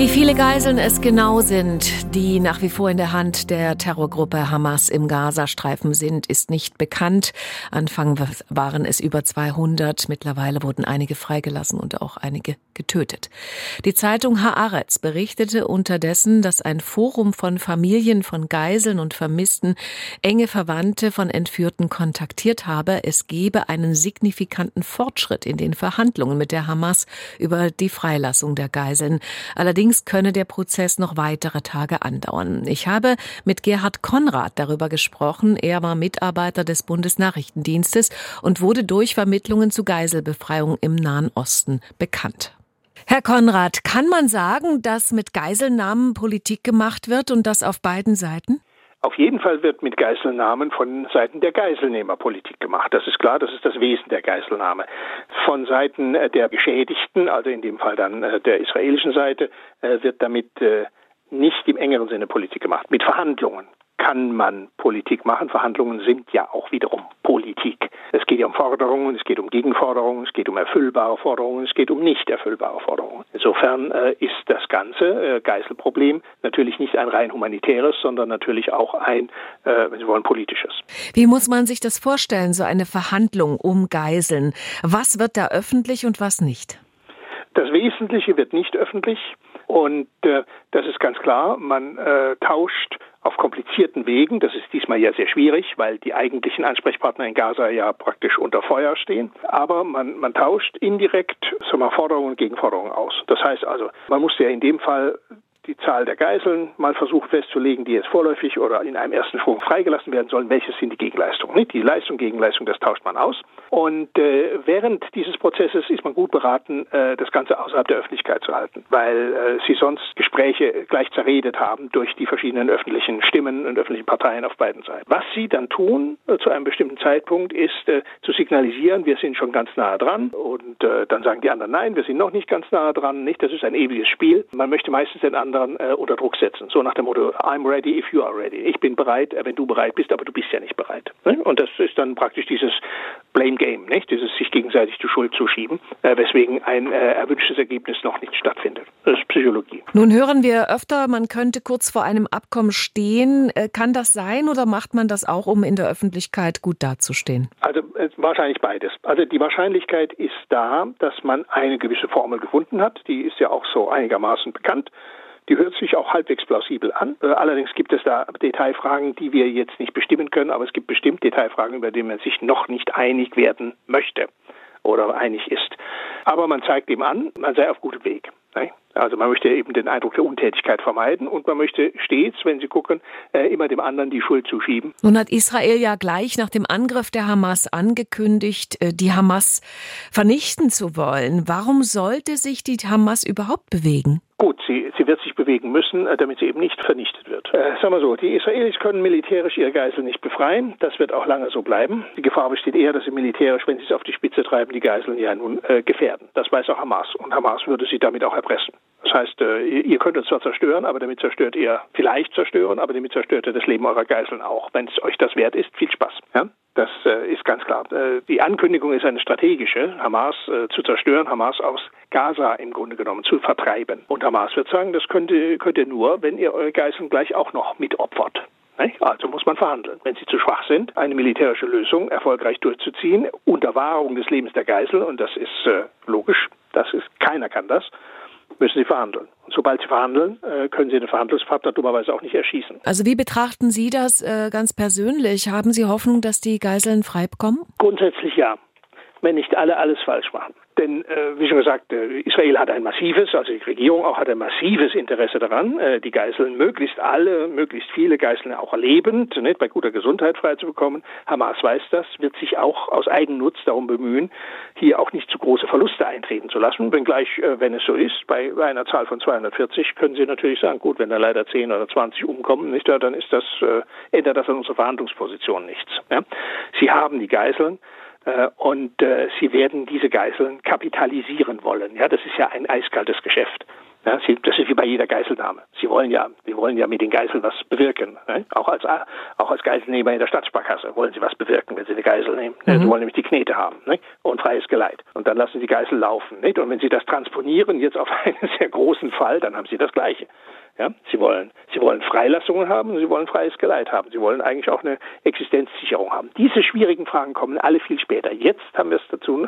Wie viele Geiseln es genau sind, die nach wie vor in der Hand der Terrorgruppe Hamas im Gazastreifen sind, ist nicht bekannt. Anfang waren es über 200. Mittlerweile wurden einige freigelassen und auch einige getötet. Die Zeitung Haaretz berichtete unterdessen, dass ein Forum von Familien von Geiseln und Vermissten enge Verwandte von Entführten kontaktiert habe. Es gebe einen signifikanten Fortschritt in den Verhandlungen mit der Hamas über die Freilassung der Geiseln. Allerdings Allerdings könne der Prozess noch weitere Tage andauern. Ich habe mit Gerhard Konrad darüber gesprochen. Er war Mitarbeiter des Bundesnachrichtendienstes und wurde durch Vermittlungen zu Geiselbefreiung im Nahen Osten bekannt. Herr Konrad, kann man sagen, dass mit Geiselnahmen Politik gemacht wird und das auf beiden Seiten? Auf jeden Fall wird mit Geiselnahmen von Seiten der Geiselnehmer Politik gemacht. Das ist klar, das ist das Wesen der Geiselnahme. Von Seiten äh, der Geschädigten, also in dem Fall dann äh, der israelischen Seite, äh, wird damit nicht im engeren Sinne Politik gemacht. Mit Verhandlungen kann man Politik machen. Verhandlungen sind ja auch wiederum Politik. Es geht ja um Forderungen, es geht um Gegenforderungen, es geht um erfüllbare Forderungen, es geht um nicht erfüllbare Forderungen. Insofern äh, ist das ganze äh, Geiselproblem natürlich nicht ein rein humanitäres, sondern natürlich auch ein, äh, wenn Sie wollen, politisches. Wie muss man sich das vorstellen, so eine Verhandlung um Geiseln? Was wird da öffentlich und was nicht? Das Wesentliche wird nicht öffentlich und äh, das ist ganz klar. Man äh, tauscht auf komplizierten Wegen. Das ist diesmal ja sehr schwierig, weil die eigentlichen Ansprechpartner in Gaza ja praktisch unter Feuer stehen. Aber man, man tauscht indirekt so mal Forderungen gegen Forderungen aus. Das heißt also, man muss ja in dem Fall die Zahl der Geiseln mal versucht festzulegen, die jetzt vorläufig oder in einem ersten Schwung freigelassen werden sollen. Welches sind die Gegenleistungen? Nicht? Die Leistung, Gegenleistung, das tauscht man aus. Und äh, während dieses Prozesses ist man gut beraten, äh, das Ganze außerhalb der Öffentlichkeit zu halten, weil äh, sie sonst Gespräche gleich zerredet haben durch die verschiedenen öffentlichen Stimmen und öffentlichen Parteien auf beiden Seiten. Was sie dann tun äh, zu einem bestimmten Zeitpunkt ist äh, zu signalisieren, wir sind schon ganz nahe dran und äh, dann sagen die anderen, nein, wir sind noch nicht ganz nahe dran. Nicht, das ist ein ewiges Spiel. Man möchte meistens den anderen anderen äh, unter Druck setzen. So nach dem Motto, I'm ready if you are ready. Ich bin bereit, äh, wenn du bereit bist, aber du bist ja nicht bereit. Ne? Und das ist dann praktisch dieses Blame Game, nicht? dieses sich gegenseitig die Schuld zuschieben, äh, weswegen ein äh, erwünschtes Ergebnis noch nicht stattfindet. Das ist Psychologie. Nun hören wir öfter, man könnte kurz vor einem Abkommen stehen. Äh, kann das sein oder macht man das auch, um in der Öffentlichkeit gut dazustehen? Also äh, wahrscheinlich beides. Also die Wahrscheinlichkeit ist da, dass man eine gewisse Formel gefunden hat. Die ist ja auch so einigermaßen bekannt. Die hört sich auch halbwegs plausibel an. Äh, allerdings gibt es da Detailfragen, die wir jetzt nicht bestimmen können, aber es gibt bestimmt Detailfragen, über die man sich noch nicht einig werden möchte oder einig ist. Aber man zeigt ihm an, man sei auf gutem Weg. Also man möchte eben den Eindruck der Untätigkeit vermeiden und man möchte stets, wenn Sie gucken, äh, immer dem anderen die Schuld zuschieben. Nun hat Israel ja gleich nach dem Angriff der Hamas angekündigt, äh, die Hamas vernichten zu wollen. Warum sollte sich die Hamas überhaupt bewegen? Gut, sie, sie wird sich bewegen müssen, äh, damit sie eben nicht vernichtet wird. Äh, sagen wir so, die Israelis können militärisch ihre Geiseln nicht befreien. Das wird auch lange so bleiben. Die Gefahr besteht eher, dass sie militärisch, wenn sie es auf die Spitze treiben, die Geiseln ja nun äh, gefährden. Das weiß auch Hamas. Und Hamas würde sie damit auch erpressen. Das heißt, äh, ihr könnt uns zwar zerstören, aber damit zerstört ihr vielleicht zerstören, aber damit zerstört ihr das Leben eurer Geiseln auch. Wenn es euch das wert ist, viel Spaß. Ja? Das äh, ist ganz klar. Äh, die Ankündigung ist eine strategische, Hamas zu zerstören, Hamas aus Gaza im Grunde genommen zu vertreiben. Und Hamas wird sagen, das könnt ihr, könnt ihr nur, wenn ihr eure Geiseln gleich auch noch mitopfert. Also muss man verhandeln. Wenn sie zu schwach sind, eine militärische Lösung erfolgreich durchzuziehen, unter Wahrung des Lebens der Geisel, und das ist logisch, das ist, keiner kann das, müssen sie verhandeln. Und sobald sie verhandeln, äh, können sie den Verhandlungspartner dummerweise auch nicht erschießen. Also wie betrachten Sie das äh, ganz persönlich? Haben Sie Hoffnung, dass die Geiseln frei bekommen? Grundsätzlich ja, wenn nicht alle alles falsch machen. Denn, äh, wie schon gesagt, äh, Israel hat ein massives, also die Regierung auch hat ein massives Interesse daran, äh, die Geiseln möglichst alle, möglichst viele Geiseln auch lebend, nicht, bei guter Gesundheit freizubekommen. Hamas weiß das, wird sich auch aus Eigennutz darum bemühen, hier auch nicht zu große Verluste eintreten zu lassen. Wenngleich, äh, wenn es so ist, bei, bei einer Zahl von 240 können Sie natürlich sagen, gut, wenn da leider 10 oder 20 umkommen, nicht, dann ist das, äh, ändert das an unserer Verhandlungsposition nichts. Ja? Sie haben die Geiseln. Äh, und äh, sie werden diese Geiseln kapitalisieren wollen. Ja, das ist ja ein eiskaltes Geschäft. Ja, sie, das ist wie bei jeder Geiselnahme. Sie wollen ja, sie wollen ja mit den Geiseln was bewirken. Ne? Auch als auch als Geiselnehmer in der Stadtsparkasse wollen sie was bewirken, wenn sie eine Geisel nehmen. Mhm. Sie wollen nämlich die Knete haben ne? und freies Geleit. Und dann lassen sie die Geisel laufen. Nicht? Und wenn sie das transponieren jetzt auf einen sehr großen Fall, dann haben sie das Gleiche. Ja, sie wollen, sie wollen Freilassungen haben, sie wollen freies Geleit haben, sie wollen eigentlich auch eine Existenzsicherung haben. Diese schwierigen Fragen kommen alle viel später. Jetzt haben wir es dazu,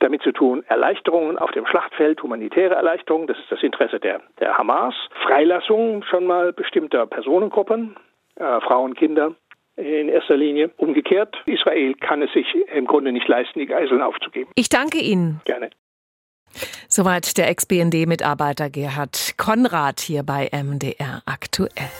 damit zu tun, Erleichterungen auf dem Schlachtfeld, humanitäre Erleichterungen, das ist das Interesse der, der Hamas, Freilassungen schon mal bestimmter Personengruppen, äh, Frauen, Kinder, in erster Linie. Umgekehrt, Israel kann es sich im Grunde nicht leisten, die Geiseln aufzugeben. Ich danke Ihnen. Gerne. Soweit der Ex-BND-Mitarbeiter Gerhard Konrad hier bei MDR aktuell.